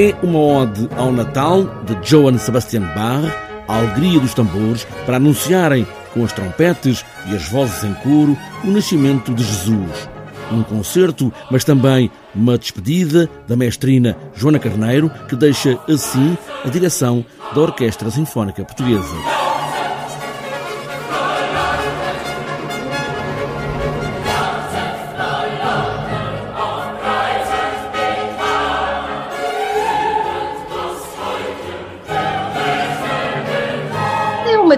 É uma ode ao Natal de Johann Sebastian Bach, a alegria dos tambores, para anunciarem com as trompetes e as vozes em coro o nascimento de Jesus. Um concerto, mas também uma despedida da mestrina Joana Carneiro, que deixa assim a direção da Orquestra Sinfónica Portuguesa.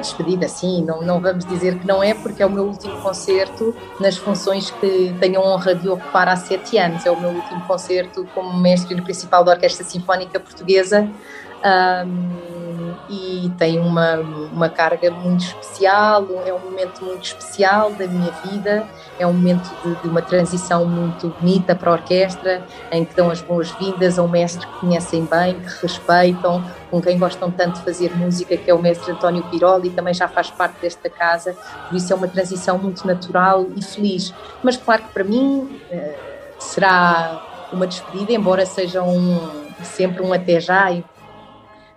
Despedida, sim, não, não vamos dizer que não é, porque é o meu último concerto nas funções que tenho a honra de ocupar há sete anos. É o meu último concerto como mestre principal da Orquestra Sinfónica Portuguesa. Um, e tem uma, uma carga muito especial, é um momento muito especial da minha vida, é um momento de, de uma transição muito bonita para a orquestra, em que dão as boas-vindas a um mestre que conhecem bem, que respeitam, com quem gostam tanto de fazer música, que é o mestre António Piroli, também já faz parte desta casa, por isso é uma transição muito natural e feliz. Mas claro que para mim eh, será uma despedida, embora seja um, sempre um até já,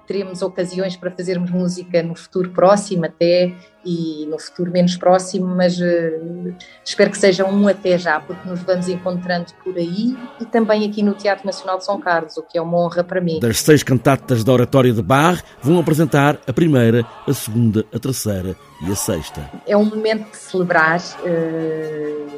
teremos ocasiões para fazermos música no futuro próximo até e no futuro menos próximo, mas uh, espero que seja um até já, porque nos vamos encontrando por aí e também aqui no Teatro Nacional de São Carlos, o que é uma honra para mim. Das seis cantatas da Oratória de Bar, vão apresentar a primeira, a segunda, a terceira e a sexta. É um momento de celebrar uh,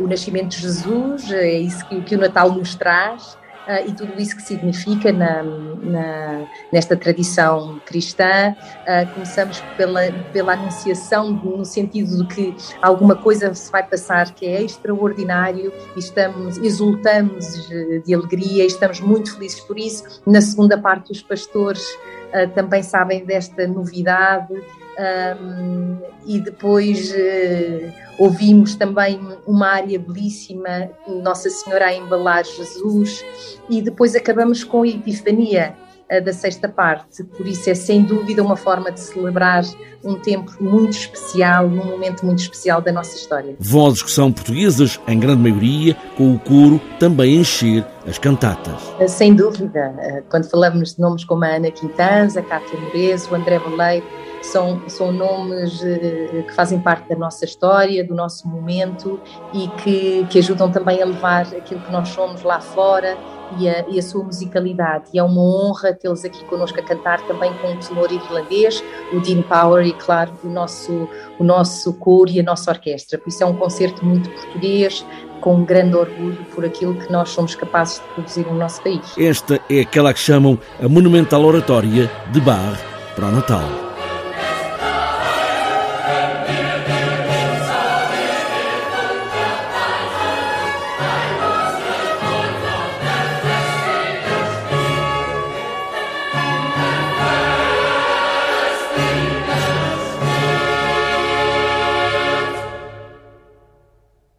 uh, o nascimento de Jesus, é isso que, que o Natal nos traz e tudo isso que significa na, na, nesta tradição cristã. Uh, começamos pela, pela anunciação, no sentido de que alguma coisa se vai passar que é extraordinário e estamos, exultamos de alegria e estamos muito felizes por isso. Na segunda parte, os pastores uh, também sabem desta novidade um, e depois uh, ouvimos também uma área belíssima, Nossa Senhora a embalar Jesus, e depois acabamos com a Epifania da sexta parte. Por isso é sem dúvida uma forma de celebrar um tempo muito especial, num momento muito especial da nossa história. Vozes que são portuguesas, em grande maioria, com o coro também encher as cantatas. Uh, sem dúvida, quando falamos de nomes como a Ana Quintans, a Cátia Morezo, o André Boleiro, são, são nomes eh, que fazem parte da nossa história, do nosso momento e que, que ajudam também a levar aquilo que nós somos lá fora e a, e a, sua musicalidade. E é uma honra tê-los aqui connosco a cantar também com o tenor irlandês, o Dean Power e, claro, o nosso, o nosso coro e a nossa orquestra. Por isso é um concerto muito português, com um grande orgulho por aquilo que nós somos capazes de produzir no nosso país. Esta é aquela que chamam a monumental oratória de Bar para o Natal.